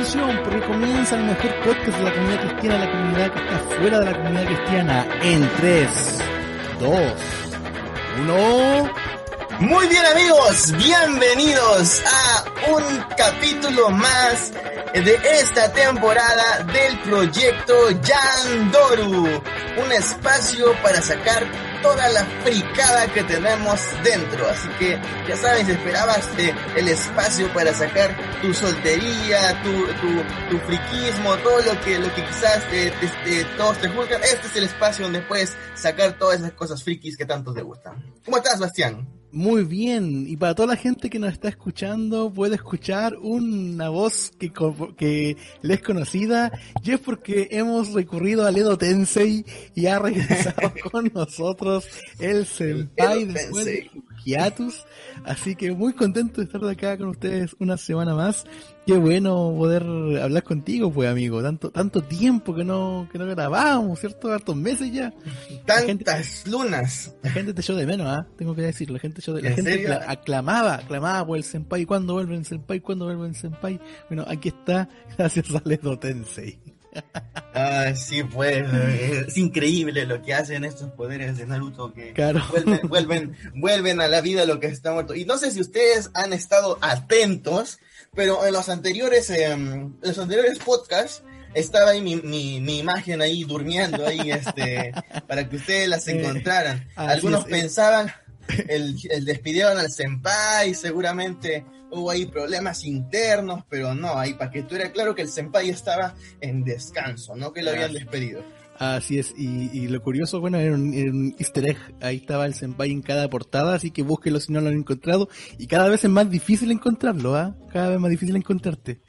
porque comienza el mejor podcast de la comunidad cristiana, la comunidad que está fuera de la comunidad cristiana, en 3, 2, 1. Muy bien amigos, bienvenidos a un capítulo más de esta temporada del proyecto Yandoru, un espacio para sacar toda la fricada que tenemos dentro. Así que ya sabes, esperabas eh, el espacio para sacar tu soltería, tu, tu, tu friquismo, todo lo que, lo que quizás eh, te, todos te juzgan. Este es el espacio donde puedes sacar todas esas cosas frikis que tanto te gustan. ¿Cómo estás, Bastián? Muy bien, y para toda la gente que nos está escuchando, puede escuchar una voz que, que le es conocida, y es porque hemos recurrido a Ledo Tensei y ha regresado con nosotros el Senpai después de hiatus. Así que muy contento de estar de acá con ustedes una semana más. Qué bueno poder hablar contigo, pues amigo. Tanto, tanto tiempo que no, que no grabábamos, ¿cierto? Hartos meses ya. Tantas lunas. La gente te echó de menos, ¿ah? Tengo que decirlo. La gente, de, la gente aclamaba, aclamaba por el senpai. ¿Cuándo vuelve el senpai? ¿Cuándo vuelve el senpai? Bueno, aquí está, gracias a Ledo Tensei. Ah, sí, pues es increíble lo que hacen estos poderes de Naruto que vuelven, vuelven, a la vida lo que está muerto. Y no sé si ustedes han estado atentos, pero en los anteriores, em, los anteriores podcasts estaba ahí mi, mi, imagen ahí durmiendo ahí, este, para que ustedes las eh, encontraran. Algunos pensaban, el, el despidieron al senpai, seguramente hubo ahí problemas internos, pero no, ahí para que tú era claro que el senpai estaba en descanso, no que lo habían despedido. Así es, y, lo curioso, bueno, era un, easter egg, ahí estaba el senpai en cada portada, así que búsquelo si no lo han encontrado, y cada vez es más difícil encontrarlo, ¿ah? Cada vez más difícil encontrarte.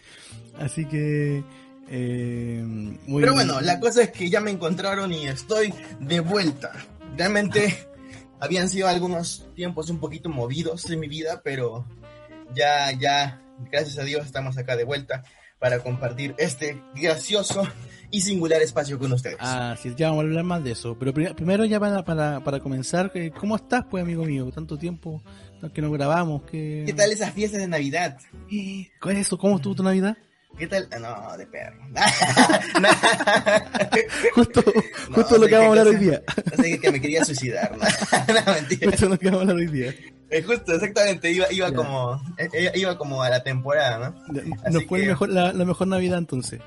Así que... Eh, muy Pero bueno, la cosa es que ya me encontraron y estoy de vuelta. Realmente habían sido algunos tiempos un poquito movidos en mi vida, pero ya, ya, gracias a Dios estamos acá de vuelta para compartir este gracioso y singular espacio con ustedes. Ah, sí, ya vamos a hablar más de eso. Pero primero ya para, para, para comenzar, eh, ¿cómo estás, pues, amigo mío? Tanto tiempo que no grabamos. Que... ¿Qué tal esas fiestas de Navidad? ¿Cuál es eso? ¿Cómo estuvo tu Navidad? ¿Qué tal? Ah, no, de perro. justo justo lo que vamos a hablar hoy día. No sé que me quería suicidar. no, mentira. Justo lo que vamos a hablar hoy día. Eh, justo, exactamente, iba, iba como eh, iba como a la temporada, ¿no? ¿No fue mejor, la, mejor Navidad entonces?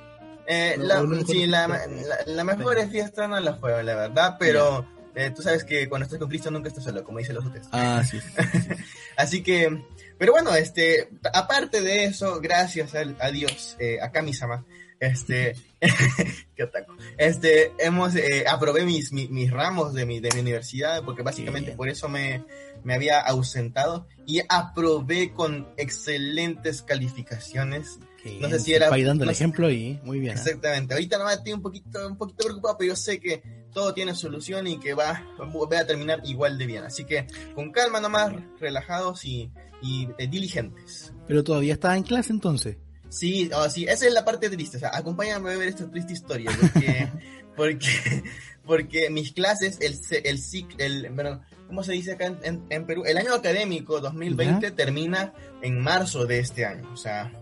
Eh, la, sí, la, la, mejor fiesta no la fue, la verdad, pero tú sabes que cuando estás con Cristo nunca estás solo, como dicen los otros. Ah, sí. Así que, pero bueno, este, aparte de eso, gracias a, a Dios, eh, a Kamisama, este, qué otaku, este, hemos, eh, aprobé mis, mis, ramos de mi, de mi universidad, porque básicamente por eso me, me había ausentado y aprobé con excelentes calificaciones. No sé si era. dando el ejemplo y muy bien. ¿eh? Exactamente. Ahorita nomás estoy un poquito, un poquito preocupado, pero yo sé que todo tiene solución y que va, va a terminar igual de bien. Así que con calma nomás, relajados y, y eh, diligentes. Pero todavía estaba en clase entonces. Sí, oh, sí, esa es la parte triste. O sea, acompáñame a ver esta triste historia. Porque, porque, porque mis clases, el, el, el, bueno, ¿cómo se dice acá en, Perú? El año académico 2020 termina en marzo de este año. O sea,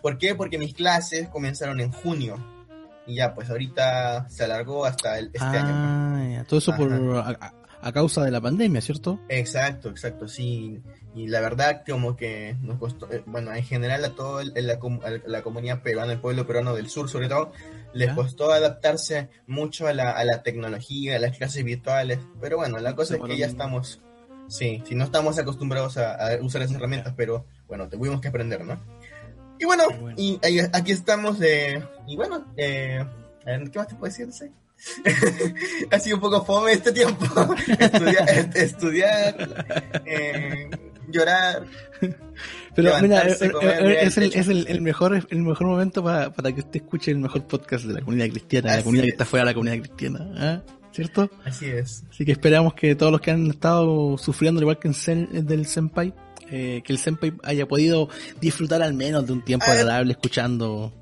¿por qué? Porque mis clases comenzaron en junio. Y ya, pues ahorita se alargó hasta el, este año. Ah, todo eso por a, causa de la pandemia, ¿cierto? Exacto, exacto, sí. Y la verdad, como que nos costó, eh, bueno, en general a toda la, la, comunidad peruana, el pueblo peruano del sur sobre todo, les costó adaptarse mucho a la, a la tecnología, a las clases virtuales. Pero bueno, la cosa es que ya estamos, sí, sí, no estamos acostumbrados a, usar esas herramientas, pero bueno, tuvimos que aprender, ¿no? Y bueno, y aquí estamos, de y bueno, eh, ¿qué más te puedo decir? ha sido un poco fome este tiempo. estudiar, estudiar eh, llorar. Pero mira, eh, eh, es, el, es el, mejor, el mejor momento para, para que usted escuche el mejor podcast de la comunidad cristiana, la comunidad que está fuera de la comunidad cristiana. ¿ah? ¿Cierto? Así es. Así que esperamos que todos los que han estado sufriendo, igual que en del Senpai, que el Senpai haya podido disfrutar al menos de un tiempo agradable escuchando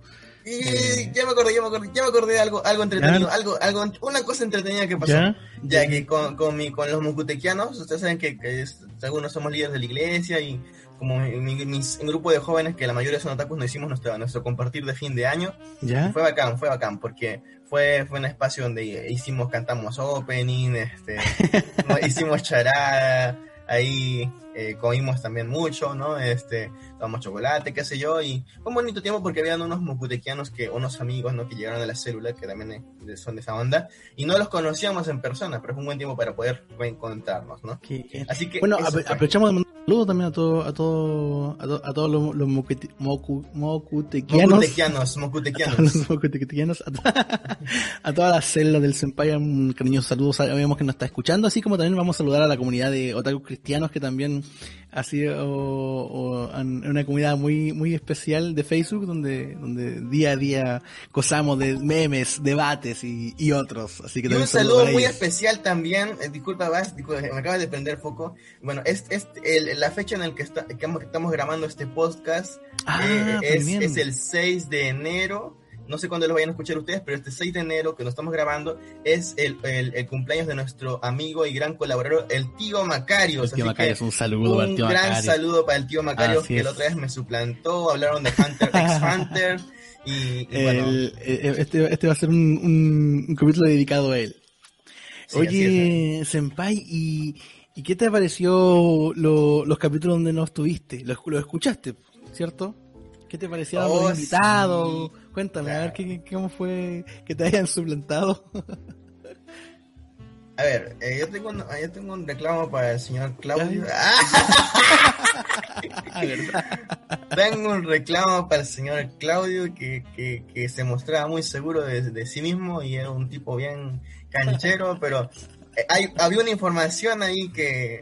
Y ya me acordé, ya me acordé, ya me acordé de algo, algo entretenido, algo, algo, una cosa entretenida que pasó. Ya, que con, con, mi, con los mucutequianos, ustedes saben que, que algunos somos líderes de la iglesia y como mi, grupo de jóvenes, que la mayoría son otakus, nos hicimos nuestro, nuestro compartir de fin de año. ¿Ya? Fue bacán, fue bacán, porque fue, fue un espacio donde hicimos, cantamos opening, este, hicimos charada, ahí eh, comimos también mucho, ¿no? Este, tomamos chocolate, qué sé yo, y fue un bonito tiempo porque habían unos mucutequianos que, unos amigos, ¿no? Que llegaron a la célula, que también son de esa onda, y no los conocíamos en persona, pero fue un buen tiempo para poder reencontrarnos, ¿no? Así que... Bueno, aprovechamos de mandar un saludo también a todo, a todo, a, todos los, los mocutequianos. Mocutequianos, a, todas las células del Senpai, un cariñoso saludo, sabemos que nos está escuchando, así como también vamos a saludar a la comunidad de otaku cristianos que también ha sido una comunidad muy muy especial de Facebook donde donde día a día gozamos de memes, debates y, y otros. Así que y un saludo muy especial también, eh, disculpa Bas, me acaba de prender foco. Bueno, es, es el, la fecha en la que, está, que estamos grabando este podcast ah, eh, es, es el 6 de enero no sé cuándo lo vayan a escuchar ustedes, pero este 6 de enero que nos estamos grabando es el, el, cumpleaños de nuestro amigo y gran colaborador, el tío Macario. El tío Macario, un saludo un gran saludo para el tío Macario, que la otra vez me suplantó, hablaron de Hunter x Hunter. Y, bueno. este, este va a ser un, un, capítulo dedicado a él. Oye, Senpai, ¿y, ¿y qué te pareció los capítulos donde no estuviste? ¿Los, los escuchaste, cierto? ¿Qué te parecía oh, los invitados? Cuéntame, a ver ¿qué, cómo fue que te hayan suplantado. A ver, eh, yo, tengo un, yo tengo un reclamo para el señor Claudio. Ah, tengo un reclamo para el señor Claudio que, que, que se mostraba muy seguro de, de, sí mismo y era un tipo bien canchero, pero hay, había una información ahí que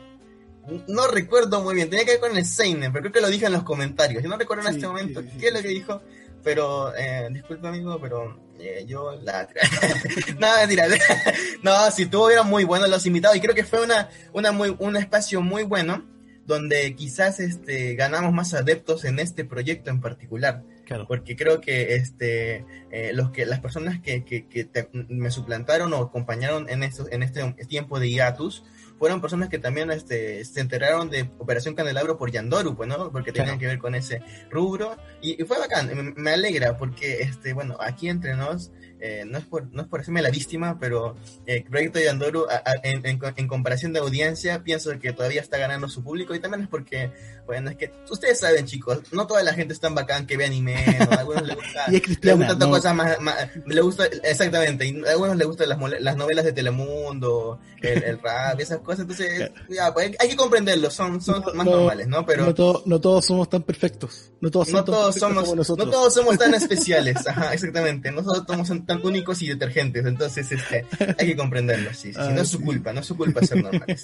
no recuerdo muy bien, tenía que ver con el Seinen, pero creo que lo dije en los comentarios. Yo no recuerdo en este momento qué es lo que dijo, pero eh, disculpa amigo, pero eh, yo la... no, mentira. no, si tuvo eran muy buenos los invitados y creo que fue una, una muy, un espacio muy bueno donde quizás este, ganamos más adeptos en este proyecto en particular. Claro. Porque creo que este, eh, los que, las personas que, que, que me suplantaron o acompañaron en, esto, en este tiempo de hiatus fueron personas que también este, se enteraron de Operación Candelabro por Yandoru, pues, ¿no? Porque tenían que ver con ese rubro. Y, fue bacán, me, alegra porque, este, bueno, aquí entre nos, eh, no, es por, no es por hacerme la víctima, pero el eh, proyecto de Yandoru, en, en, comparación de audiencia, pienso que todavía está ganando su público y también es porque, bueno, es que ustedes saben, chicos, no toda la gente es tan bacán que ve anime, a algunos les gusta, y es gusta cosas más, le gusta, exactamente, y a algunos les gustan las, las novelas de Telemundo, el, el rap, esas cosas entonces ya, pues, hay, que comprenderlo, son, son más normales, ¿no? Pero no, todos somos tan perfectos, no todos, somos, no todos somos tan especiales, ajá, exactamente, no todos somos tan únicos y detergentes, entonces este, hay que comprenderlo, sí, sí, no es su culpa, no es su culpa ser normales,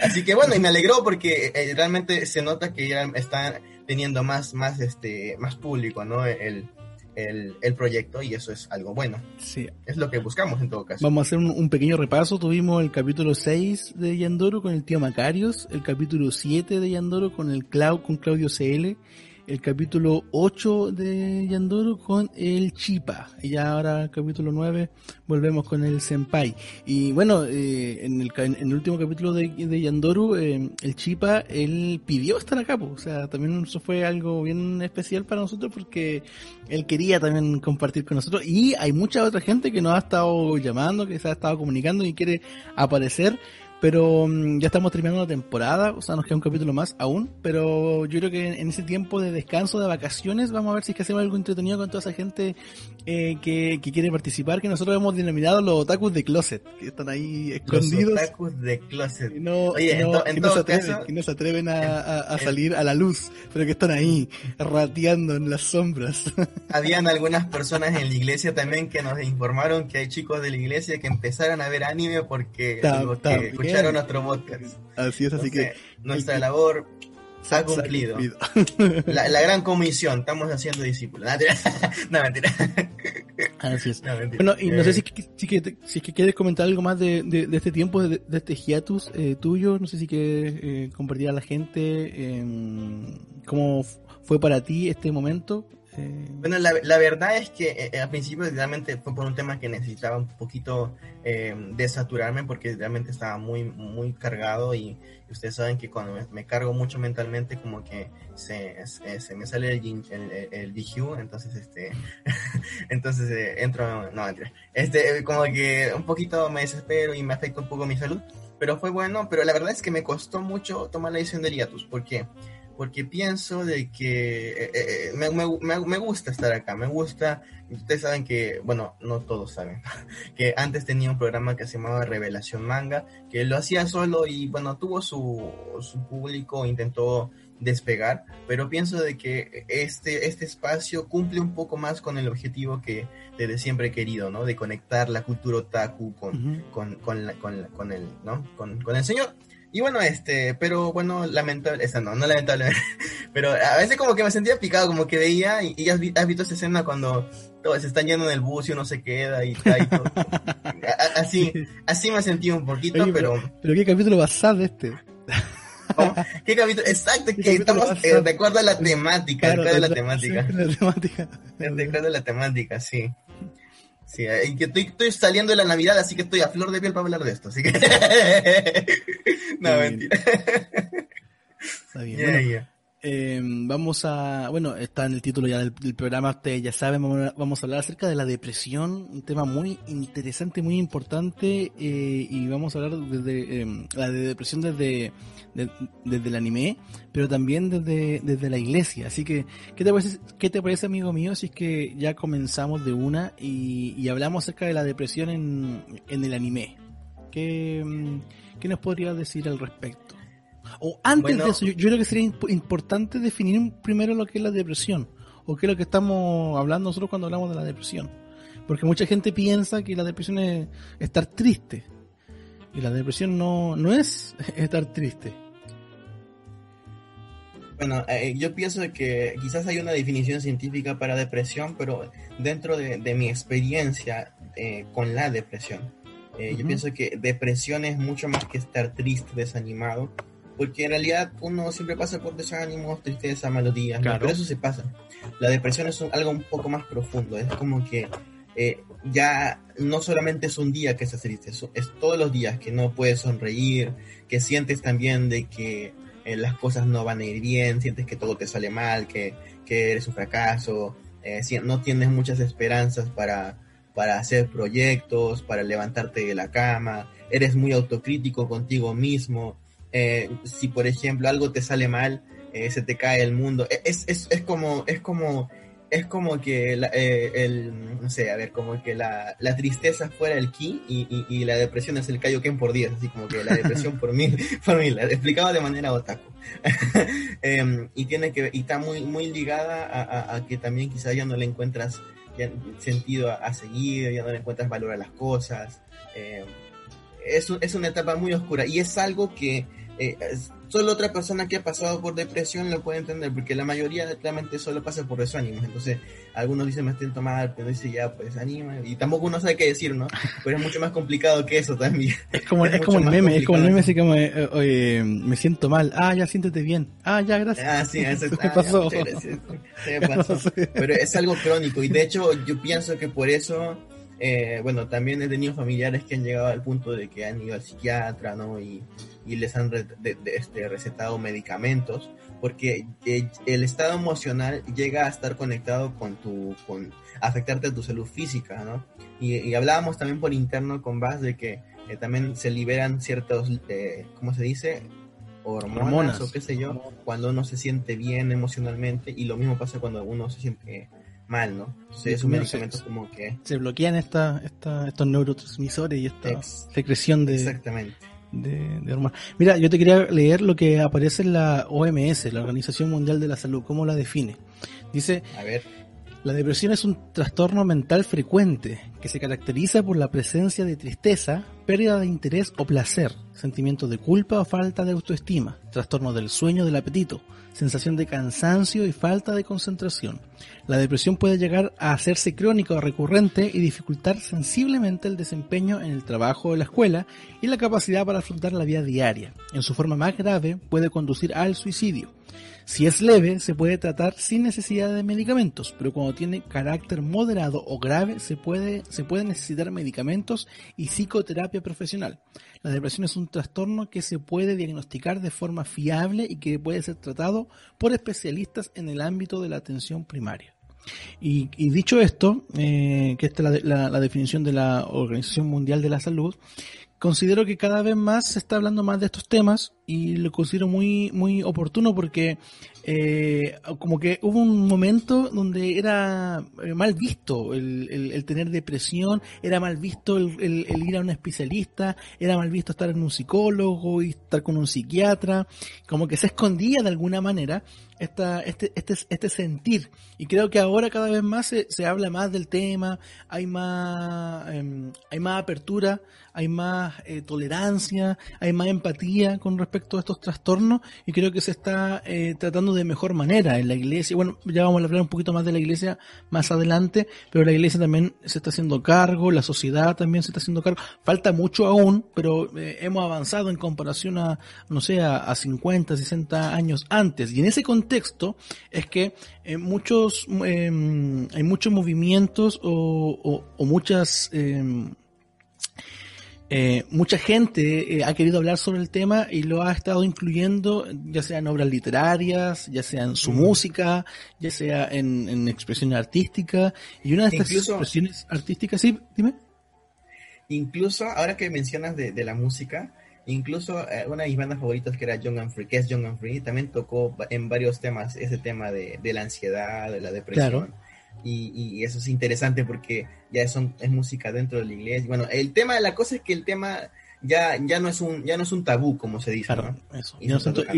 Así que bueno, y me alegró porque eh, realmente se nota que ya está teniendo más, más, este, más público, ¿no? El, el, el, proyecto y eso es algo bueno. Sí. Es lo que buscamos en todo caso. Vamos a hacer un, pequeño repaso. Tuvimos el capítulo 6 de Yandoro con el tío Macarios, el capítulo 7 de Yandoro con el Clau, con Claudio CL, el capítulo 8 de Yandoro con el Chipa. Y ya ahora capítulo 9 volvemos con el Senpai. Y bueno, eh, en, el, en, el, último capítulo de, de Yandoru, eh, el Chipa, él pidió estar acá, pues. o sea, también eso fue algo bien especial para nosotros porque él quería también compartir con nosotros. Y hay mucha otra gente que nos ha estado llamando, que se ha estado comunicando y quiere aparecer. Pero mm, ya estamos terminando la temporada, o sea, nos queda un capítulo más aún, pero yo creo que en, ese tiempo de descanso, de vacaciones, vamos a ver si es que hacemos algo entretenido con toda esa gente eh, que, que, quiere participar, que nosotros hemos denominado los otakus de closet, que están ahí escondidos. Los otakus de closet. Y no, Oye, no, se atreven, no se atreven a, a, salir a la luz, pero que están ahí rateando en las sombras. Habían algunas personas en la iglesia también que nos informaron que hay chicos de la iglesia que empezaron a ver anime porque, escucharon nuestro podcast. Así es, así que nuestra labor se ha cumplido. La, la, gran comisión, estamos haciendo discípulos. No, mentira. Así es. bueno, y no sé eh, si, si, si, si, es que quieres comentar algo más de, de, de este tiempo, de, de este hiatus eh, tuyo. No sé si quieres eh, compartir a la gente eh, cómo fue para ti este momento Eh, bueno, la, la, verdad es que eh, al principio realmente fue por un tema que necesitaba un poquito eh, desaturarme porque realmente estaba muy, muy cargado y ustedes saben que cuando me, cargo mucho mentalmente como que se, se, me sale el, el, el, DQ, entonces este, entonces eh, entro, no, este, como que un poquito me desespero y me afecta un poco mi salud, pero fue bueno, pero la verdad es que me costó mucho tomar la decisión de hiatus, porque porque pienso de que eh, eh, me, me, me, gusta estar acá, me gusta, ustedes saben que, bueno, no todos saben, que antes tenía un programa que se llamaba Revelación Manga, que lo hacía solo y bueno, tuvo su, su público, intentó despegar, pero pienso de que este, este espacio cumple un poco más con el objetivo que desde siempre he querido, ¿no? De conectar la cultura otaku con, con, con, con, con, el, ¿no? Con, con el señor. Y bueno, este, pero bueno, lamentable, esa no, no lamentable, pero a veces como que me sentía picado, como que veía, y, has, visto esa escena cuando todos se están yendo en el bus y uno se queda y, y todo. así, así me sentí un poquito, pero... pero... qué capítulo basado este. ¿Qué capítulo? Exacto, que estamos eh, de acuerdo a la temática, de acuerdo a la temática. la temática. De acuerdo a la temática, sí. Sí, eh, que estoy, estoy, saliendo de la Navidad, así que estoy a flor de piel para hablar de esto. Así que. no, mentira. Está bien. Eh, vamos a, bueno, está en el título ya del, programa, ustedes ya saben, vamos a, hablar acerca de la depresión, un tema muy interesante, muy importante, eh, y vamos a hablar desde em, la de depresión desde, desde el anime, pero también desde, desde la iglesia. Así que, ¿qué te parece, qué te parece amigo mío, si es que ya comenzamos de una y, y hablamos acerca de la depresión en, en el anime? ¿Qué, ¿Qué nos podrías decir al respecto? O antes de eso, yo, creo que sería importante definir primero lo que es la depresión, o qué es lo que estamos hablando nosotros cuando hablamos de la depresión. Porque mucha gente piensa que la depresión es estar triste, y la depresión no, no es estar triste. Bueno, eh, yo pienso que quizás hay una definición científica para depresión, pero dentro de, mi experiencia eh, con la depresión, eh, yo pienso que depresión es mucho más que estar triste, desanimado, porque en realidad uno siempre pasa por desánimos, tristeza, melodías, pero eso se pasa. La depresión es algo un poco más profundo, es como que eh, ya no solamente es un día que estás triste, es, es, todos los días que no puedes sonreír, que sientes también de que eh, las cosas no van a ir bien, sientes que todo te sale mal, que, que eres un fracaso, eh, no tienes muchas esperanzas para, para hacer proyectos, para levantarte de la cama, eres muy autocrítico contigo mismo, eh, si por ejemplo algo te sale mal, eh, se te cae el mundo. E, es, es, es como, es como, es como que eh, el, no sé, a ver, como que la, la tristeza fuera el ki y, y, la depresión es el kaioken por 10, así como que la depresión por mil, por mil, explicado de manera otaku. Em, y tiene que, y está muy, muy ligada a, a, que también quizá ya no le encuentras sentido a, seguir, ya no le encuentras valor a las cosas. Em, es, es una etapa muy oscura y es algo que eh, solo otra persona que ha pasado por depresión lo puede entender, porque la mayoría realmente solo pasa por desánimos. Entonces, algunos dicen me siento mal, pero dice ya, pues anima. Y tampoco uno sabe qué decir, ¿no? Pero es mucho más complicado que eso también. Es como, es, como el meme, es como el meme así como, eh, oye, me siento mal. Ah, ya siéntete bien. Ah, ya, gracias. Ah, sí, eso ¿Qué pasó? pasó. Pero es algo crónico y de hecho yo pienso que por eso eh, bueno, también he tenido familiares que han llegado al punto de que han ido al psiquiatra, ¿no? Y, y les han este, recetado medicamentos, porque eh, el estado emocional llega a estar conectado con tu, con afectarte a tu salud física, ¿no? Y, hablábamos también por interno con Bas de que eh, también se liberan ciertos, eh, ¿cómo se dice? Hormonas, o qué sé yo, cuando uno se siente bien emocionalmente y lo mismo pasa cuando uno se siente mal, ¿no? Entonces es un medicamento como que... Se bloquean esta, esta, estos neurotransmisores y esta secreción de... Exactamente de, de Mira, yo te quería leer lo que aparece en la OMS, la Organización Mundial de la Salud, cómo la define. Dice, a ver. La depresión es un trastorno mental frecuente que se caracteriza por la presencia de tristeza, pérdida de interés o placer, sentimientos de culpa o falta de autoestima, trastorno del sueño del apetito, sensación de cansancio y falta de concentración. La depresión puede llegar a hacerse crónica o recurrente y dificultar sensiblemente el desempeño en el trabajo o la escuela y la capacidad para afrontar la vida diaria. En su forma más grave puede conducir al suicidio. Si es leve, se puede tratar sin necesidad de medicamentos, pero cuando tiene carácter moderado o grave, se puede, se puede necesitar medicamentos y psicoterapia profesional. La depresión es un trastorno que se puede diagnosticar de forma fiable y que puede ser tratado por especialistas en el ámbito de la atención primaria. Y, dicho esto, eh, que esta es la, la definición de la Organización Mundial de la Salud, considero que cada vez más se está hablando más de estos temas y lo considero muy muy oportuno porque eh, como que hubo un momento donde era eh, mal visto el, tener depresión, era mal visto el, ir a un especialista, era mal visto estar en un psicólogo y estar con un psiquiatra, como que se escondía de alguna manera esta, este, este, este sentir. Y creo que ahora cada vez más se, se habla más del tema, hay más, em, hay más apertura, hay más eh, tolerancia, hay más empatía con respecto a estos trastornos y creo que se está eh, tratando de mejor manera en la iglesia. Bueno, ya vamos a hablar un poquito más de la iglesia más adelante, pero la iglesia también se está haciendo cargo, la sociedad también se está haciendo cargo. Falta mucho aún, pero eh, hemos avanzado en comparación a, no sé, a, 50, 60 años antes. Y en ese contexto es que eh, muchos, hay muchos movimientos o, o muchas eh, mucha gente eh, ha querido hablar sobre el tema y lo ha estado incluyendo ya sea en obras literarias, ya sea en su mm. música, ya sea en, expresiones artísticas. Y una de estas expresiones artísticas, sí, dime. Incluso, ahora que mencionas de, la música, incluso eh, una de mis bandas favoritas que era Young and Free, que es Young and Free, también tocó en varios temas ese tema de, la ansiedad, de la depresión. Y, eso es interesante porque ya es, es música dentro de la iglesia. Bueno, el tema de la cosa es que el tema ya, ya no es un, ya no es un tabú, como se dice. Y,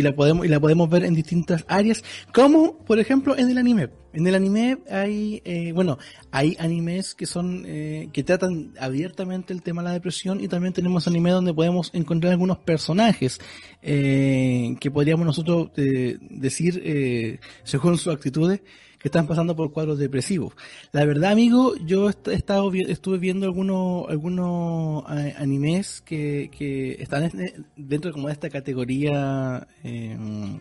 la podemos, y la podemos ver en distintas áreas, como por ejemplo en el anime. En el anime hay, eh, bueno, hay animes que son, eh, que tratan abiertamente el tema de la depresión y también tenemos anime donde podemos encontrar algunos personajes eh, que podríamos nosotros decir, según sus actitudes, que están pasando por cuadros depresivos. La verdad, amigo, yo he estado estuve viendo algunos algunos eh, animes que, están dentro como de esta categoría em,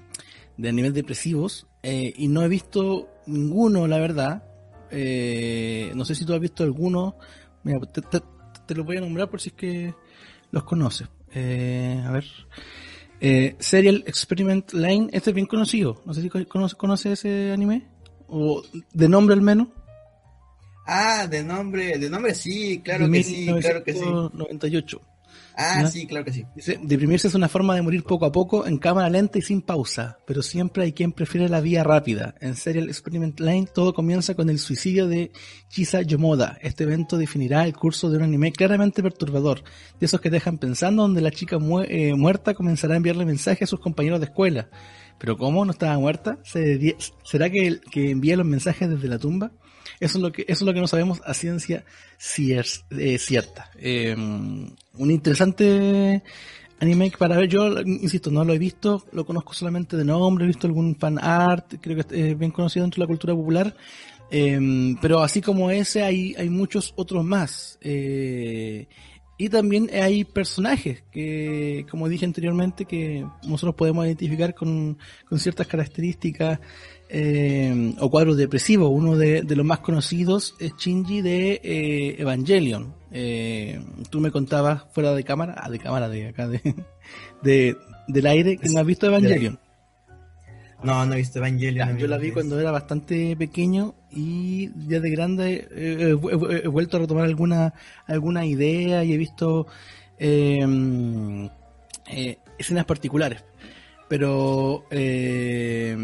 de animes depresivos eh, y no he visto ninguno, la verdad. Eh, no sé si tú has visto alguno. Mira, te, te, los voy a nombrar por si es que los conoces. a ver. Serial Experiment Line, este es bien conocido. No sé si conoces conoce ese anime o de nombre al menos. Ah, de nombre, de nombre sí, claro que sí, claro que sí. 98. Ah, sí, claro que sí. Dice, deprimirse es una forma de morir poco a poco, en cámara lenta y sin pausa, pero siempre hay quien prefiere la vía rápida. En Serial Experiment Line todo comienza con el suicidio de Chisa Yomoda. Este evento definirá el curso de un anime claramente perturbador, de esos que dejan pensando donde la chica eh, muerta comenzará a enviarle mensajes a sus compañeros de escuela. Pero ¿cómo no estaba muerta? ¿Será que, que envía los mensajes desde la tumba? Eso es lo que, eso es lo que no sabemos a ciencia eh, cierta. Em, un interesante anime para ver, yo insisto, no lo he visto, lo conozco solamente de nombre, he visto algún fan art, creo que es bien conocido dentro de la cultura popular, em, pero así como ese hay, hay muchos otros más. Eh, y también hay personajes que, como dije anteriormente, que nosotros podemos identificar con, con ciertas características eh, o cuadros depresivos. Uno de, los más conocidos es Shinji de eh, Evangelion. Eh, tú me contabas fuera de cámara, ah, de cámara de acá, de, de del aire, que no has visto Evangelion. No, no he visto Evangelion. yo la vi cuando era bastante pequeño y ya de grande he, vuelto a retomar alguna alguna idea y he visto em, eh, escenas particulares. Pero eh,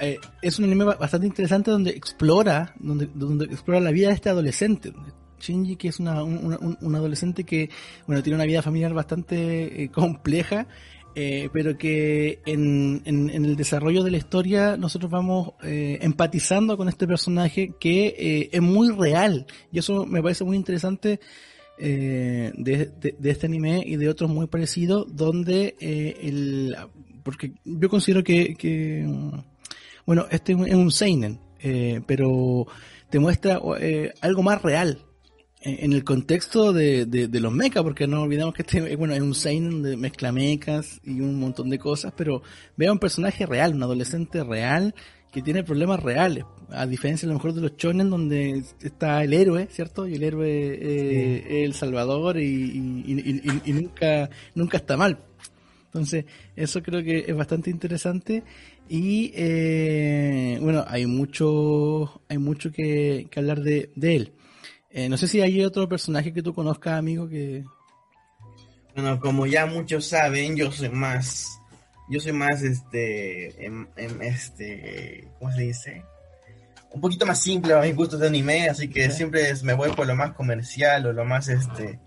eh, es un anime bastante interesante donde explora donde, donde explora la vida de este adolescente. Shinji, que es una, un, adolescente que bueno tiene una vida familiar bastante compleja eh, pero que en, en, el desarrollo de la historia nosotros vamos eh, empatizando con este personaje que eh, es muy real. Y eso me parece muy interesante de, de, este anime y de otros muy parecidos donde el porque yo considero que, que bueno este es un seinen pero te muestra algo más real en el contexto de, de, los mechas, porque no olvidemos que este bueno, es un seinen de mezcla mechas y un montón de cosas, pero vea un personaje real, un adolescente real que tiene problemas reales, a diferencia a lo mejor de los chonen donde está el héroe, ¿cierto? Y el héroe eh, es el salvador y, y, nunca, nunca está mal. Entonces, eso creo que es bastante interesante y eh, bueno, hay mucho, hay mucho que, que hablar de, de él. Eh, no sé si hay otro personaje que tú conozcas, amigo, que... Bueno, como ya muchos saben, yo soy más... Yo soy más, este... En, este... ¿Cómo se dice? Un poquito más simple a mis gustos de anime, así que siempre me voy por lo más comercial o lo más, este...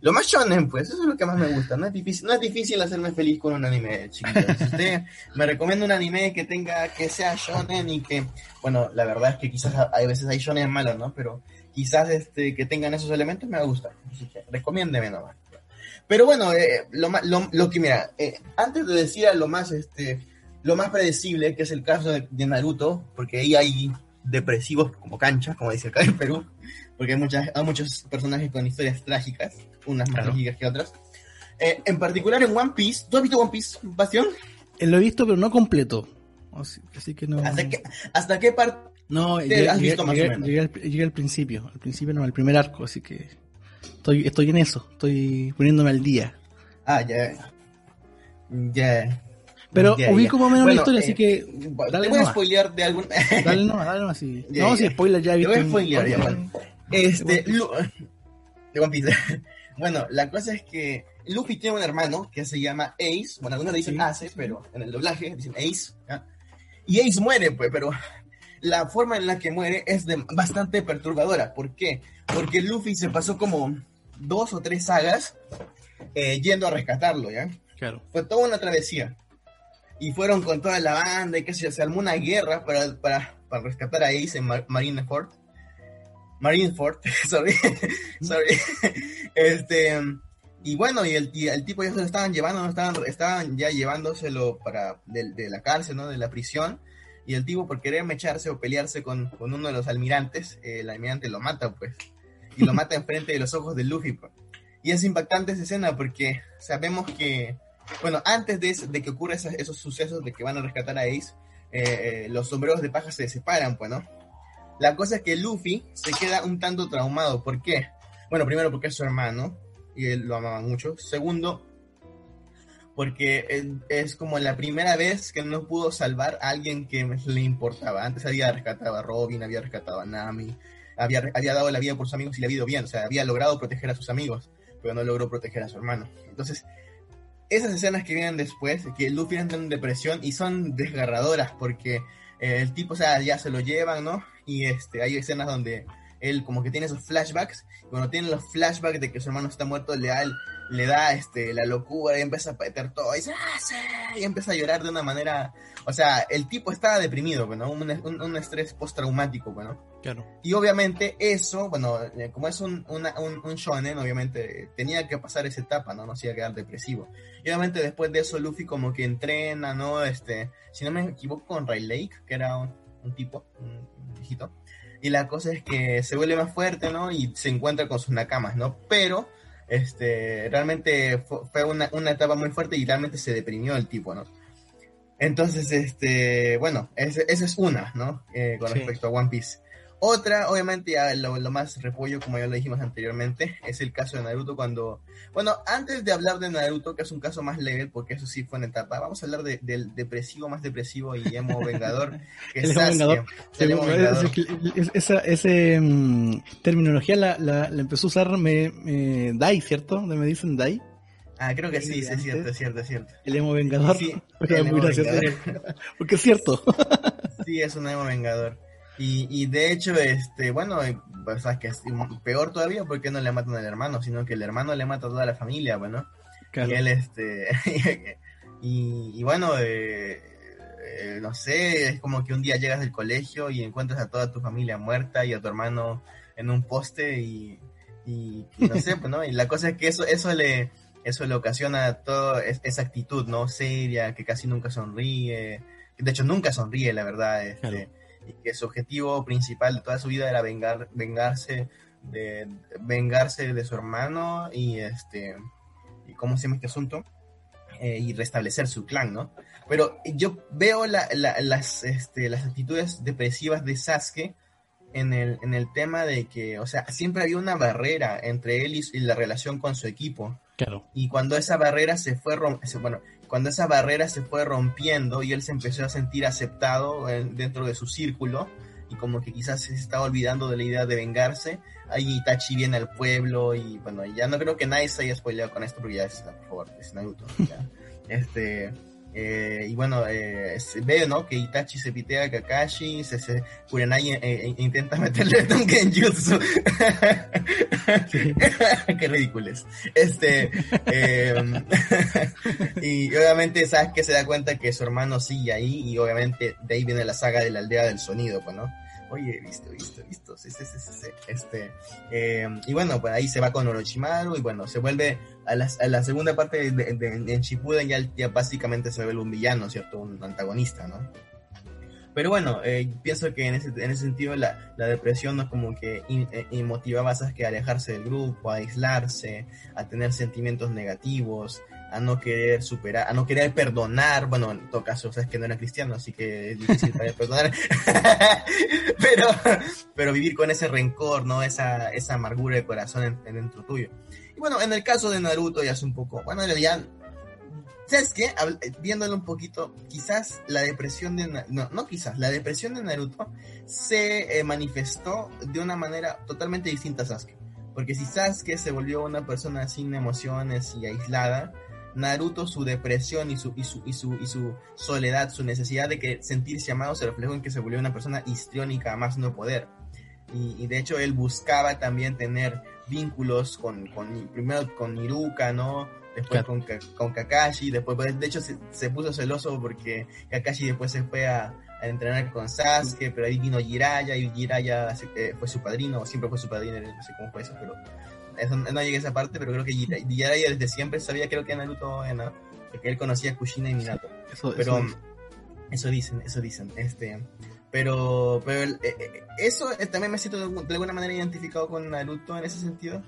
Lo más shonen, pues, eso es lo que más me gusta. No es difícil, no es difícil hacerme feliz con un anime, chiquitos. Si usted me recomienda un anime que tenga, que sea shonen y que, bueno, la verdad es que quizás hay veces hay shonen malos, ¿no? Pero quizás este, que tengan esos elementos me va a gustar. Así que recomiéndeme nomás. Pero bueno, eh, lo, lo, que mira, eh, antes de decir a lo más, este, lo más predecible, que es el caso de, Naruto, porque ahí hay depresivos como cancha, como dice acá en Perú, porque hay, muchas, hay muchos personajes con historias trágicas, unas más trágicas que otras. Eh, en particular en One Piece, ¿tú has visto One Piece, Bastión? lo he visto, pero no completo. Así, que no. ¿Hasta qué, hasta qué parte no, llegué, al, principio, al principio no, al primer arco, así que estoy, estoy en eso, estoy poniéndome al día. Ah, ya. Ya. Pero ubico más o menos la historia, así que. Eh, dale te voy a spoilear de algún. dale nomás, dale nomás. Sí. no, si spoiler ya he visto. Te voy a spoilear, ya, bueno. Este. De One Piece. bueno, la cosa es que Luffy tiene un hermano que se llama Ace. Bueno, algunos dicen Ace, pero en el doblaje dicen Ace. Y Ace muere, pues, pero la forma en la que muere es de, bastante perturbadora. ¿Por qué? Porque Luffy se pasó como dos o tres sagas eh, yendo a rescatarlo, ¿ya? Claro. Fue toda una travesía. Y fueron con toda la banda y que se, armó una guerra para, para, para rescatar a Ace en Marineford. Marineford, sorry. sorry. este, y bueno, y el, el, tipo ya se lo estaban llevando, estaban, estaban ya llevándoselo para de, de la cárcel, ¿no? De la prisión y el tipo por querer mecharse o pelearse con, uno de los almirantes, el almirante lo mata, pues, y lo mata enfrente de los ojos de Luffy. Pues. Y es impactante esa escena porque sabemos que, bueno, antes de, de que ocurran esos, sucesos de que van a rescatar a Ace, eh, los sombreros de paja se separan, pues, ¿no? La cosa es que Luffy se queda un tanto traumado. ¿Por qué? Bueno, primero porque es su hermano y él lo amaba mucho. Segundo, porque es como la primera vez que no pudo salvar a alguien que le importaba. Antes había rescatado a Robin, había rescatado a Nami, había, había dado la vida por sus amigos y le había ido bien, o sea, había logrado proteger a sus amigos, pero no logró proteger a su hermano. Entonces, esas escenas que vienen después, que Luffy entra en depresión y son desgarradoras porque eh, el tipo, o sea, ya se lo llevan, ¿no? Y este, hay escenas donde él como que tiene esos flashbacks, y cuando tiene los flashbacks de que su hermano está muerto, le da, le da este, la locura y empieza a peter todo, y, dice, ah, y empieza a llorar de una manera, o sea, el tipo estaba deprimido, bueno, un, un, estrés postraumático, bueno. Claro. Y obviamente eso, bueno, eh, como es un, un, shonen, obviamente tenía que pasar esa etapa, ¿no? No se iba a quedar depresivo. Y obviamente después de eso Luffy como que entrena, ¿no? Este, si no me equivoco con Ray Lake, que era un, tipo, un viejito y la cosa es que se vuelve más fuerte, ¿no? Y se encuentra con sus nakamas, ¿no? Pero, este, realmente fue, una, etapa muy fuerte y realmente se deprimió el tipo, ¿no? Entonces, este, bueno, esa es una, ¿no? Eh, con respecto a One Piece. Otra, obviamente, ya lo, más repollo, como ya lo dijimos anteriormente, es el caso de Naruto cuando... Bueno, antes de hablar de Naruto, que es un caso más leve, porque eso sí fue en etapa, vamos a hablar del depresivo más depresivo y emo vengador, que es Sasuke. esa ese, mm, terminología la, la, empezó a usar me, Dai, ¿cierto? Me dicen Dai. Ah, creo que sí, sí, es cierto, es cierto, es cierto. El emo vengador. Sí, el emo vengador. Porque es cierto. sí, es un emo vengador. Y, de hecho, este, bueno, o sea, que es peor todavía porque no le matan al hermano, sino que el hermano le mata a toda la familia, bueno. Y él, este, y, bueno, eh, eh, no sé, es como que un día llegas del colegio y encuentras a toda tu familia muerta y a tu hermano en un poste y, y, no sé, pues, ¿no? Y la cosa es que eso, eso le, eso le ocasiona toda esa actitud, ¿no? Seria, que casi nunca sonríe, de hecho nunca sonríe, la verdad, este y que su objetivo principal de toda su vida era vengar, vengarse de vengarse de su hermano y este, y cómo se llama este asunto, eh, y restablecer su clan, ¿no? Pero yo veo las, este, las actitudes depresivas de Sasuke en el, en el tema de que, o sea, siempre había una barrera entre él y, la relación con su equipo. Claro. Y cuando esa barrera se fue, bueno, cuando esa barrera se fue rompiendo y él se empezó a sentir aceptado dentro de su círculo y como que quizás se estaba olvidando de la idea de vengarse, ahí Itachi viene al pueblo y bueno, ya no creo que nadie se haya spoileado con esto porque ya está, por favor, es Naruto. este, eh, y bueno, eh, veo, ¿no? Que Itachi se pitea a Kakashi, se, se Kurenai eh, eh, intenta meterle un Genjutsu. Qué ridículos. Este, em, y obviamente sabes que se da cuenta que su hermano sigue ahí y obviamente de ahí viene la saga de la aldea del sonido, pues, ¿no? Oye, visto, visto, visto, sí, sí, sí, sí, este, eh, y bueno, pues ahí se va con Orochimaru y bueno, se vuelve a la, a la segunda parte de, de, en Shippuden ya, básicamente se vuelve un villano, ¿cierto? Un antagonista, ¿no? Pero bueno, eh, pienso que en ese, en ese sentido la, la depresión no como que eh, motivaba a Sasuke a alejarse del grupo, a aislarse, a tener sentimientos negativos, a no querer superar, a no querer perdonar, bueno, en todo caso, sabes que no era cristiano, así que es difícil para perdonar, pero, pero vivir con ese rencor, ¿no? Esa, esa amargura de corazón en, en dentro tuyo. Y bueno, en el caso de Naruto ya es un poco, bueno, ya, ¿sabes qué? Viéndolo un poquito, quizás la depresión de, no, no quizás, la depresión de Naruto se eh, manifestó de una manera totalmente distinta a Sasuke. Porque si Sasuke se volvió una persona sin emociones y aislada, Naruto su depresión y su, y su, y su, y su soledad, su necesidad de que sentirse amado se reflejó en que se volvió una persona histriónica a más no poder. Y, y, de hecho él buscaba también tener vínculos con, con primero con Iruka, ¿no? Después con, con, Kakashi, después, pues, de hecho se, se, puso celoso porque Kakashi después se fue a, a, entrenar con Sasuke, pero ahí vino Jiraiya y Jiraiya eh, fue su padrino, siempre fue su padrino, no sé cómo fue eso, pero eso, no llegué a esa parte, pero creo que Jiraiya desde siempre sabía, creo que Naruto, ¿no? porque él conocía a Kushina y Minato. Eso, pero eso, eso dicen, eso dicen. Este, pero, pero eh, eh, eso eh, también me siento de, alguna manera identificado con Naruto en ese sentido,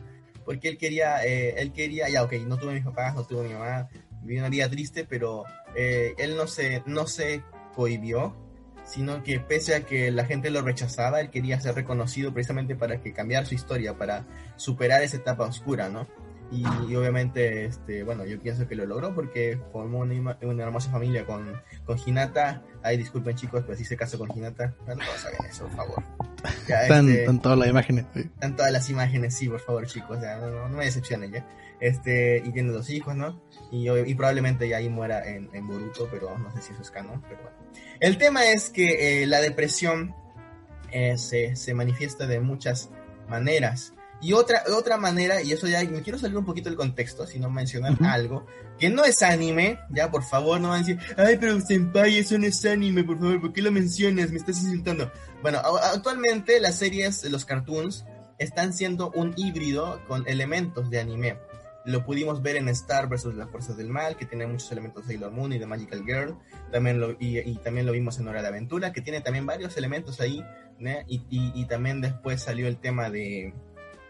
porque él quería, eh, él quería, ya, ok, no tuve mis papás, no tuve mi mamá, viví una vida triste, pero eh, él no se, no se cohibió, sino que pese a que la gente lo rechazaba, él quería ser reconocido precisamente para que cambiar su historia, para superar esa etapa oscura, ¿no? Y, y, obviamente, este, bueno, yo pienso que lo logró porque formó una, una hermosa familia con, con Hinata. Ay, disculpen chicos, pero si se casó con Hinata. No, no saben eso, por favor. Ya, están, este, están, todas las imágenes. Sí. Están todas las imágenes, sí, por favor, chicos. Ya, no, no, no, me decepcionen ya. Este, y tiene dos hijos, ¿no? Y, y probablemente ya ahí muera en, en, Boruto, pero no sé si eso es canon, pero bueno. El tema es que eh, la depresión eh, se, se manifiesta de muchas maneras. Y otra, otra manera, y eso ya me quiero salir un poquito del contexto, si no mencionan uh -huh. algo, que no es anime, ya por favor no van a decir, ay, pero Senpai, eso no es anime, por favor, ¿por qué lo mencionas? Me estás insultando. Bueno, actualmente las series, los cartoons, están siendo un híbrido con elementos de anime. Lo pudimos ver en Star vs. las Fuerzas del Mal, que tiene muchos elementos de Sailor Moon y de Magical Girl. También lo, y, y también lo vimos en Hora de Aventura, que tiene también varios elementos ahí. ¿no? Y, y, y también después salió el tema de,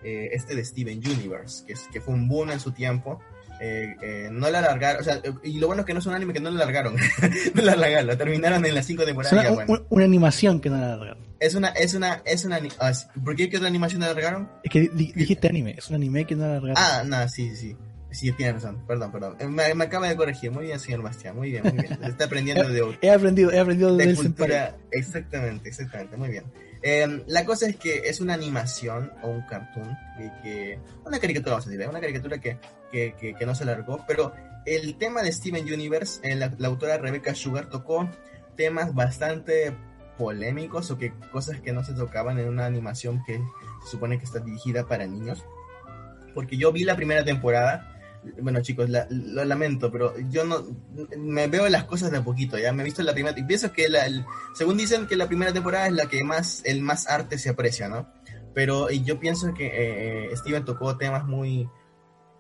eh, este de Steven Universe, que, es, que fue un boom en su tiempo. Eh, eh, no la alargaron, o sea, y lo bueno es que no es un anime que no lo alargaron, no lo alargaron, lo terminaron en las cinco temporadas. Ya, bueno. una, animación que no la alargaron. Es una, es una, es una, ah, ¿por qué qué otra animación la alargaron? Es que di, dijiste anime, es un anime que no la alargaron. Ah, no, sí, sí. Sí, tienes razón, perdón, perdón. Me, me, acaba de corregir. Muy bien, señor Bastián, muy bien, muy bien. Está aprendiendo de He aprendido, he aprendido de, de cultura. Exactamente, exactamente, muy bien. Eh, la cosa es que es una animación o un cartoon, que, que una caricatura, vamos a decir, una caricatura que, que, que, que no se alargó, pero el tema de Steven Universe, eh, la, la, autora Rebecca Sugar tocó temas bastante polémicos o que cosas que no se tocaban en una animación que se supone que está dirigida para niños. Porque yo vi la primera temporada bueno chicos, lo lamento, pero yo no me veo las cosas de a poquito, ya me he visto la primera y pienso que según dicen que la primera temporada es la que más el más arte se aprecia, ¿no? Pero yo pienso que eh, Steven tocó temas muy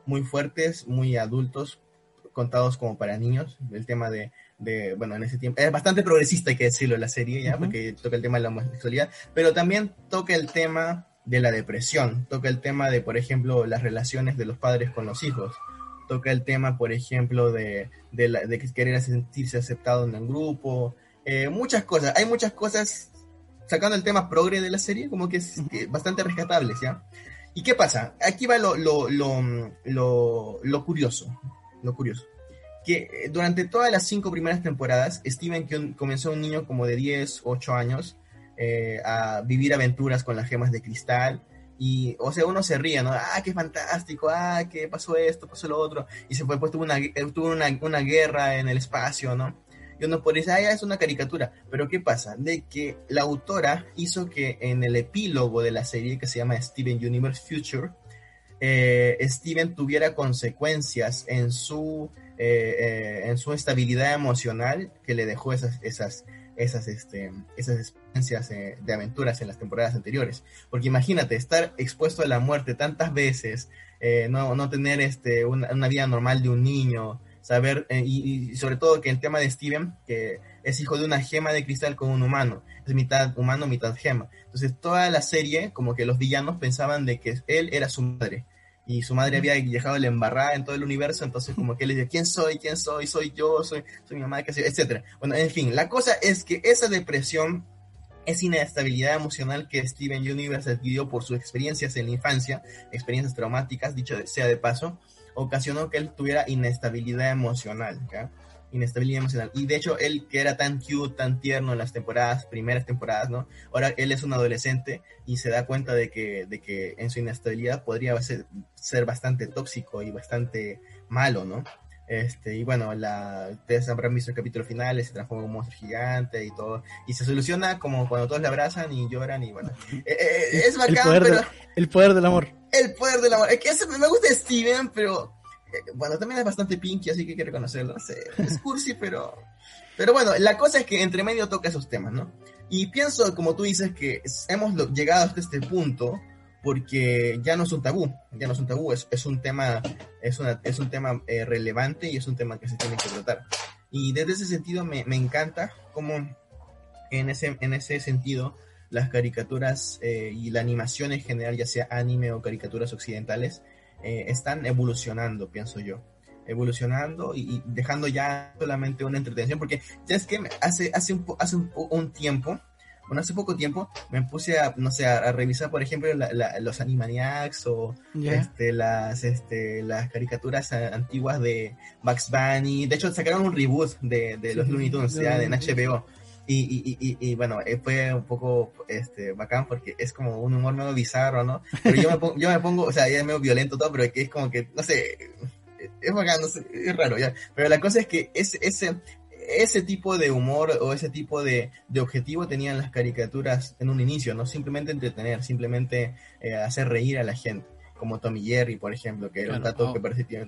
muy fuertes, muy adultos, contados como para niños, el tema de, de bueno, en ese tiempo es bastante progresista hay que decirlo la serie, ya, uh -huh. porque toca el tema de la homosexualidad, pero también toca el tema de la depresión, toca el tema de, por ejemplo, las relaciones de los padres con los hijos, toca el tema, por ejemplo, de, de, la, de querer sentirse aceptado en el grupo, eh, muchas cosas, hay muchas cosas, sacando el tema progre de la serie, como que es bastante rescatables, ¿ya? ¿Y qué pasa? Aquí va lo, lo, lo, lo, curioso, lo curioso. Que eh, durante todas las cinco primeras temporadas, Steven que comenzó un niño como de 10, 8 años, eh, a vivir aventuras con las gemas de cristal, y, o sea, uno se ríe, ¿no? Ah, qué fantástico, ah, qué pasó esto, pasó lo otro. Y se fue, pues tuvo una, tuvo una, una guerra en el espacio, ¿no? Y uno puede decir, ah, ya es una caricatura. Pero ¿qué pasa? De que la autora hizo que en el epílogo de la serie, que se llama Steven Universe Future, eh, Steven tuviera consecuencias en su, eh, eh, en su estabilidad emocional que le dejó esas, esas, esas, este, esas experiencias eh, de aventuras en las temporadas anteriores. Porque imagínate, estar expuesto a la muerte tantas veces, no, no tener este, una, vida normal de un niño, saber, y, y, sobre todo que el tema de Steven, que es hijo de una gema de cristal con un humano, es mitad humano, mitad gema. Entonces toda la serie, como que los villanos pensaban de que él era su madre y su madre había dejado la embarrada en todo el universo, entonces como que él le dice, ¿quién soy? ¿quién soy? Soy yo, soy, soy mi mamá, etcétera. Bueno, en fin, la cosa es que esa depresión, esa inestabilidad emocional que Steven Universe adquirió por sus experiencias en la infancia, experiencias traumáticas, dicho sea de paso, ocasionó que él tuviera inestabilidad emocional, ¿ya? Inestabilidad emocional. Y de hecho, él que era tan cute, tan tierno en las temporadas, primeras temporadas, ¿no? Ahora él es un adolescente y se da cuenta de que, de que en su inestabilidad podría ser, ser bastante tóxico y bastante malo, ¿no? Este, y bueno, la, ustedes habrán visto el capítulo final, se transforma en un monstruo gigante y todo. Y se soluciona como cuando todos le abrazan y lloran y bueno. Eh, eh, es bacán, el poder, pero, de, el poder del amor. El poder del amor. Es que ese, me gusta Steven, pero bueno, también es bastante pinky, así que hay que reconocerlo. es cursi, pero. Pero bueno, la cosa es que entre medio toca esos temas, ¿no? Y pienso, como tú dices, que hemos llegado hasta este punto porque ya no es un tabú, ya no es un tabú, es, es un tema, es, una, es un tema eh, relevante y es un tema que se tiene que tratar. Y desde ese sentido me, me encanta cómo en ese, en ese sentido las caricaturas eh, y la animación en general, ya sea anime o caricaturas occidentales, eh, están evolucionando, pienso yo. Evolucionando y, y, dejando ya solamente una entretención, porque ya es que hace, hace, un, hace un, un, tiempo, bueno, hace poco tiempo, me puse a, no sé, a, a revisar, por ejemplo, la, la, los Animaniacs o yeah. este, las, este, las caricaturas antiguas de Bugs Bunny. De hecho, sacaron un reboot de, de los Looney Tunes, ya, en HBO. Y, y, y, y, bueno, eh, fue un poco este, bacán porque es como un humor medio bizarro, ¿no? Pero yo me pongo, yo me pongo o sea, ya es medio violento todo, pero es como que, no sé, es bacán, no sé, es raro, ya. Pero la cosa es que ese, ese, ese tipo de humor o ese tipo de, de objetivo tenían las caricaturas en un inicio, no simplemente entretener, simplemente eh, hacer reír a la gente como Tommy Jerry, por ejemplo, que era claro, un dato oh. que parecía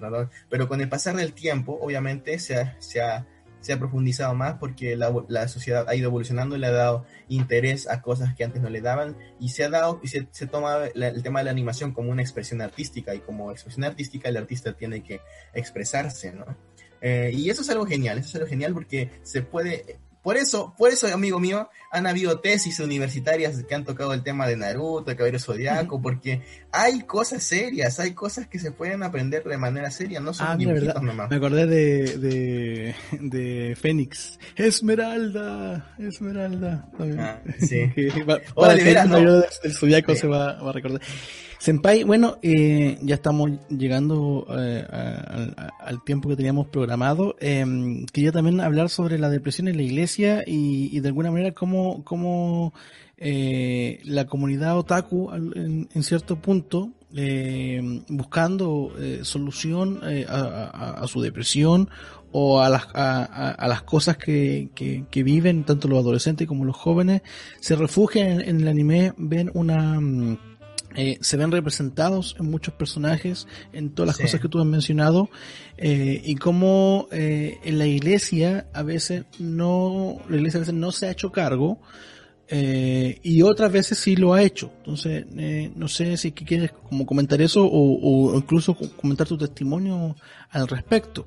pero con el pasar del tiempo, obviamente, se ha, se ha se ha profundizado más porque la, la, sociedad ha ido evolucionando y le ha dado interés a cosas que antes no le daban y se ha dado y se, se toma el tema de la animación como una expresión artística y como expresión artística el artista tiene que expresarse, ¿no? Eh, y eso es algo genial, eso es algo genial porque se puede por eso, por eso, amigo mío, han habido tesis universitarias que han tocado el tema de Naruto, de Caballero Zodiaco, porque hay cosas serias, hay cosas que se pueden aprender de manera seria, no son ah, dibujitos nomás. Me acordé de, de, de Fénix. Esmeralda, Esmeralda. Ah, sí. para oh, veras, no. del Zodiaco sí. se va, va, a recordar. Senpai, bueno, eh, ya estamos llegando eh, al tiempo que teníamos programado. Eh, quería también hablar sobre la depresión en la iglesia y, de alguna manera cómo, eh, la comunidad otaku en, en cierto punto eh, buscando eh, solución a, su depresión o a las, a, las cosas que, viven tanto los adolescentes como los jóvenes, se refugian en, en el anime, ven una eh, se ven representados en muchos personajes, en todas las sí. cosas que tú has mencionado, eh, y como eh, en la iglesia a veces no, la iglesia a veces no se ha hecho cargo, eh, y otras veces sí lo ha hecho. Entonces, eh, no sé si quieres como comentar eso o, o, incluso comentar tu testimonio al respecto.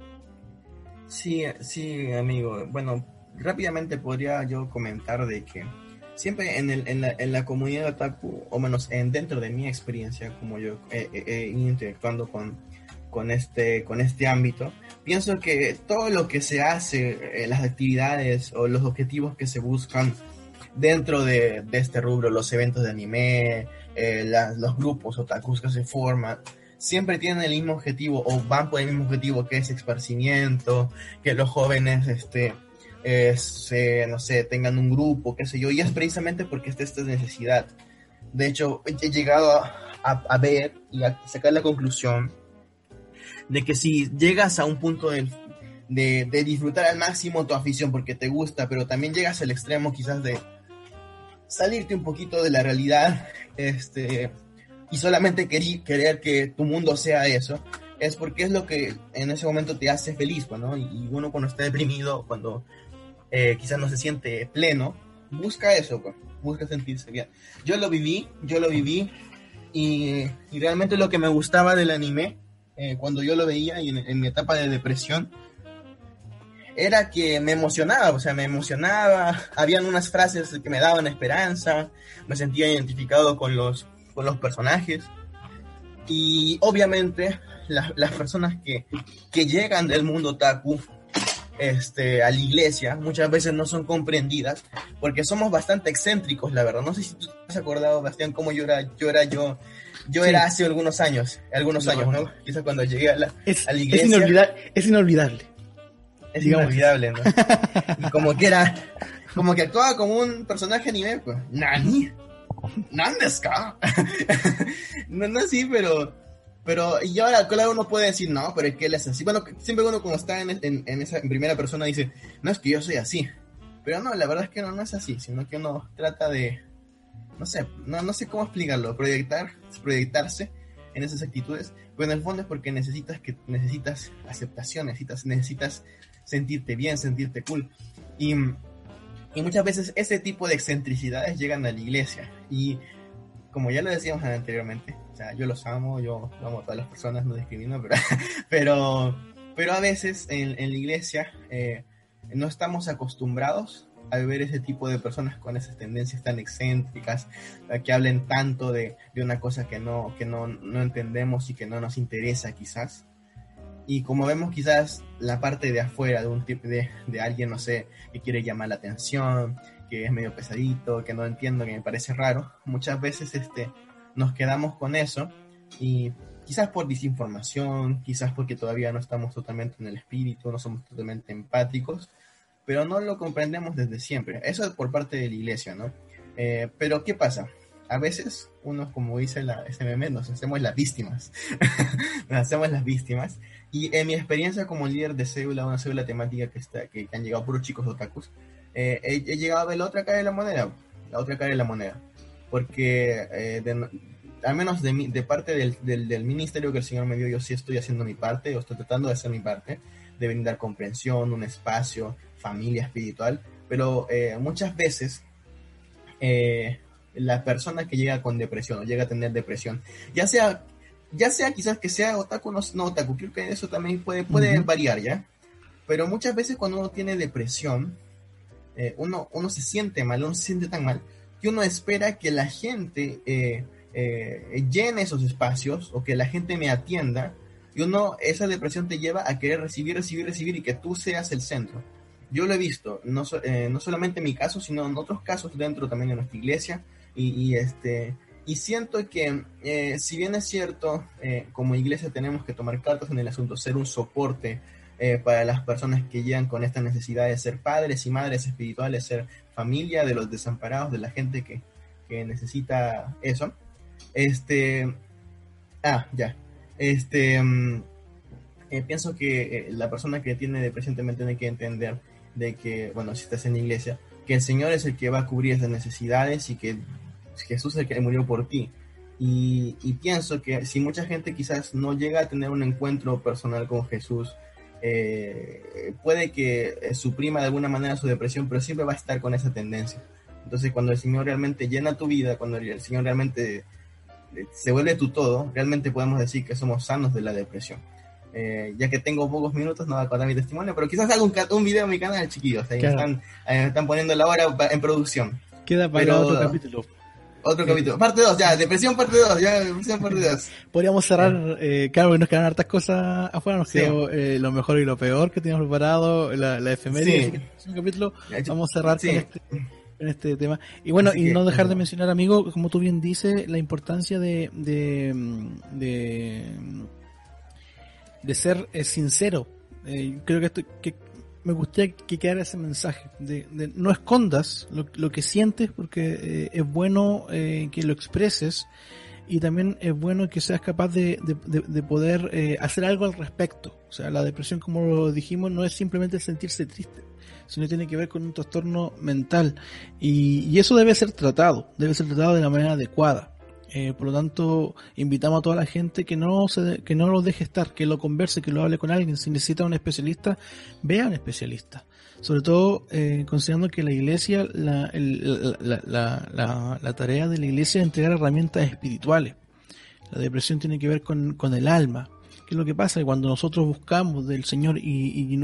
Sí, sí, amigo. Bueno, rápidamente podría yo comentar de que siempre en, el, la, comunidad otaku, o menos en, dentro de mi experiencia, como yo he interactuando con, con, este, con este ámbito, pienso que todo lo que se hace, eh, las actividades o los objetivos que se buscan dentro de, de este rubro, los eventos de anime, eh, los grupos otakus que se forman, siempre tienen el mismo objetivo o van por el mismo objetivo que es esparcimiento, que los jóvenes este, se, no sé, tengan un grupo, qué sé yo, y es precisamente porque está esta necesidad. De hecho, he llegado a, ver y a sacar la conclusión de que si llegas a un punto de, de, disfrutar al máximo tu afición porque te gusta, pero también llegas al extremo quizás de salirte un poquito de la realidad, este, y solamente querer que tu mundo sea eso, es porque es lo que en ese momento te hace feliz, pues, ¿no? Y uno cuando está deprimido, cuando eh, quizás no se siente pleno, busca eso, pues, busca sentirse bien. Yo lo viví, yo lo viví y, realmente lo que me gustaba del anime, eh, cuando yo lo veía y en, mi etapa de depresión, era que me emocionaba, o sea, me emocionaba, habían unas frases que me daban esperanza, me sentía identificado con los, con los personajes y obviamente las personas que, que llegan del mundo taku este, a la iglesia muchas veces no son comprendidas porque somos bastante excéntricos, la verdad. No sé si tú te has acordado, Bastián, cómo yo era yo, era yo, yo era hace algunos años, algunos años, ¿no? Quizás cuando llegué a la, a la iglesia. Es, inolvidable. Es inolvidable, ¿no? y como que era, como que actuaba como un personaje anime, pues. Nani, Nandeska. no, no así, pero pero, y ahora, claro, uno puede decir, no, pero es que él es así. Bueno, siempre uno cuando está en, en, esa primera persona dice, no es que yo soy así. Pero no, la verdad es que no, es así, sino que uno trata de, no sé, no, no sé cómo explicarlo, proyectar, proyectarse en esas actitudes, pero en el fondo es porque necesitas que necesitas aceptación, necesitas, necesitas sentirte bien, sentirte cool. Y, y muchas veces ese tipo de excentricidades llegan a la iglesia. Y como ya lo decíamos anteriormente, sea, yo los amo, yo amo a todas las personas, no discrimino, pero, pero, pero a veces en, la iglesia eh, no estamos acostumbrados a ver ese tipo de personas con esas tendencias tan excéntricas, que hablen tanto de, de, una cosa que, no, que no, no entendemos y que no nos interesa quizás. Y como vemos quizás la parte de afuera de un tipo de, de alguien, no sé, que quiere llamar la atención, que es medio pesadito, que no entiendo, que me parece raro, muchas veces este, nos quedamos con eso y quizás por desinformación, quizás porque todavía no estamos totalmente en el espíritu, no somos totalmente empáticos, pero no lo comprendemos desde siempre. Eso es por parte de la iglesia, ¿no? Eh, pero ¿qué pasa? A veces uno, como dice la SMM, nos hacemos las víctimas. nos hacemos las víctimas. Y en mi experiencia como líder de célula, una célula temática que, está, que, han llegado puros chicos otakus, eh, he, llegado a ver la otra cara de la moneda, la otra cara de la moneda, porque eh, al menos de, de parte del, del, ministerio que el Señor me dio, yo sí estoy haciendo mi parte, o estoy tratando de hacer mi parte, de brindar comprensión, un espacio, familia espiritual, pero eh, muchas veces la persona que llega con depresión o llega a tener depresión, ya sea ya sea quizás que sea otaku no, no otaku, creo que eso también puede, puede variar, ¿ya? Pero muchas veces cuando uno tiene depresión, eh, uno, uno se siente mal, uno se siente tan mal, que uno espera que la gente eh, eh, llene esos espacios o que la gente me atienda, y uno, esa depresión te lleva a querer recibir, recibir, recibir y que tú seas el centro. Yo lo he visto, no, no solamente en mi caso, sino en otros casos dentro también de nuestra iglesia, y, este, y siento que, si bien es cierto, como iglesia tenemos que tomar cartas en el asunto, ser un soporte eh, para las personas que llegan con esta necesidad de ser padres y madres espirituales, ser familia de los desamparados, de la gente que, que necesita eso. Este, ah, ya. Este, mm, eh, pienso que eh, la persona que tiene depresión también tiene que entender de que, bueno, si estás en la iglesia, que el Señor es el que va a cubrir esas necesidades y que Jesús es el que murió por ti. Y, y, pienso que si mucha gente quizás no llega a tener un encuentro personal con Jesús, eh, puede que eh, suprima de alguna manera su depresión, pero siempre va a estar con esa tendencia. Entonces, cuando el Señor realmente llena tu vida, cuando el Señor realmente eh, se vuelve tu todo, realmente podemos decir que somos sanos de la depresión. ya que tengo pocos minutos, no voy a contar mi testimonio, pero quizás haga un, un video en mi canal, chiquillos. Ahí están, están poniendo la hora en producción. Queda para otro capítulo. Otro capítulo. Parte 2, ya, depresión parte 2, ya, depresión parte 2. Podríamos cerrar, eh, claro, que nos quedan hartas cosas afuera, nos quedó eh, lo mejor y lo peor que teníamos preparado, la, la efeméride, sí. capítulo, vamos a cerrar con este, con este tema. Y bueno, y no dejar de mencionar, amigo, como tú bien dices, la importancia de, de, de, de ser eh, sincero. Eh, creo que, esto, que me gustaría que quedara ese mensaje de, no escondas lo, que sientes porque eh, es bueno eh, que lo expreses y también es bueno que seas capaz de, poder eh, hacer algo al respecto. O sea, la depresión, como lo dijimos, no es simplemente sentirse triste, sino tiene que ver con un trastorno mental y eso debe ser tratado, debe ser tratado de la manera adecuada. Eh, por lo tanto, invitamos a toda la gente que no se, que no lo deje estar, que lo converse, que lo hable con alguien. Si necesita un especialista, vea un especialista. Sobre todo, eh, considerando que la iglesia, la, la, la, la, tarea de la iglesia es entregar herramientas espirituales. La depresión tiene que ver con, con el alma, ¿Qué es lo que pasa? Que cuando nosotros buscamos del Señor y,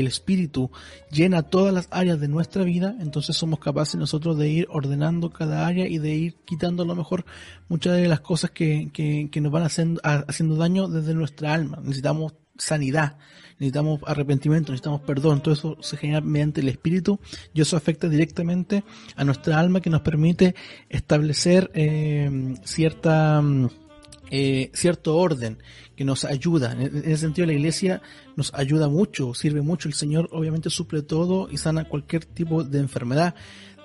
el Espíritu llena todas las áreas de nuestra vida, entonces somos capaces nosotros de ir ordenando cada área y de ir quitando a lo mejor muchas de las cosas que, nos van haciendo, haciendo daño desde nuestra alma. Necesitamos sanidad, necesitamos arrepentimiento, necesitamos perdón, todo eso se genera mediante el espíritu y eso afecta directamente a nuestra alma que nos permite establecer eh, cierta mm, eh, cierto orden que nos ayuda. En ese sentido, la iglesia nos ayuda mucho, sirve mucho. El Señor obviamente suple todo y sana cualquier tipo de enfermedad.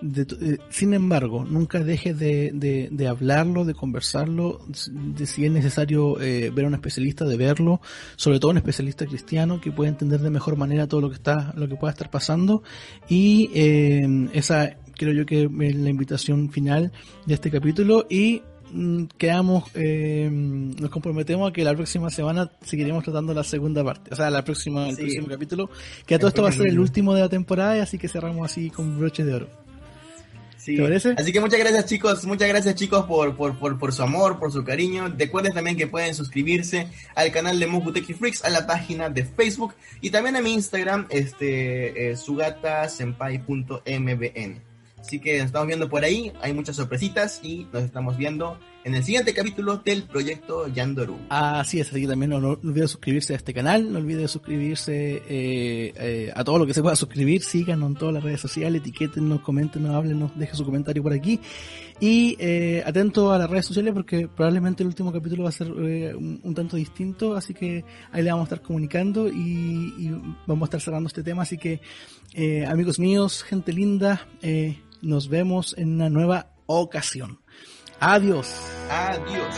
Eh, sin embargo, nunca deje de, de, hablarlo, de conversarlo, de si es necesario eh, ver a un especialista, de verlo, sobre todo un especialista cristiano que pueda entender de mejor manera todo lo que está, lo que pueda estar pasando. Y esa creo yo que es la invitación final de este capítulo y quedamos, eh, nos comprometemos a que la próxima semana seguiremos tratando la segunda parte, o sea, la próxima, el próximo capítulo, que a todo esto va a ser el último de la temporada, así que cerramos así con broche de oro. Sí. ¿Te parece? Así que muchas gracias chicos, muchas gracias chicos por, por, por, por su amor, por su cariño. Recuerden también que pueden suscribirse al canal de Mokuteki Freaks, a la página de Facebook y también a mi Instagram, este, eh, sugatasenpai.mbn. Así que nos estamos viendo por ahí, hay muchas sorpresitas y nos estamos viendo en el siguiente capítulo del proyecto Yandoru. Así es, así que también no, no, olviden suscribirse a este canal, no olviden suscribirse eh, eh, a todo lo que se pueda suscribir, síganos en todas las redes sociales, etiquétenos, coméntenos, háblenos, dejen su comentario por aquí. Y eh, atento a las redes sociales porque probablemente el último capítulo va a ser eh, un, tanto distinto, así que ahí le vamos a estar comunicando y, vamos a estar cerrando este tema. Así que amigos míos, gente linda, eh, nos vemos en una nueva ocasión. Adiós. Adiós.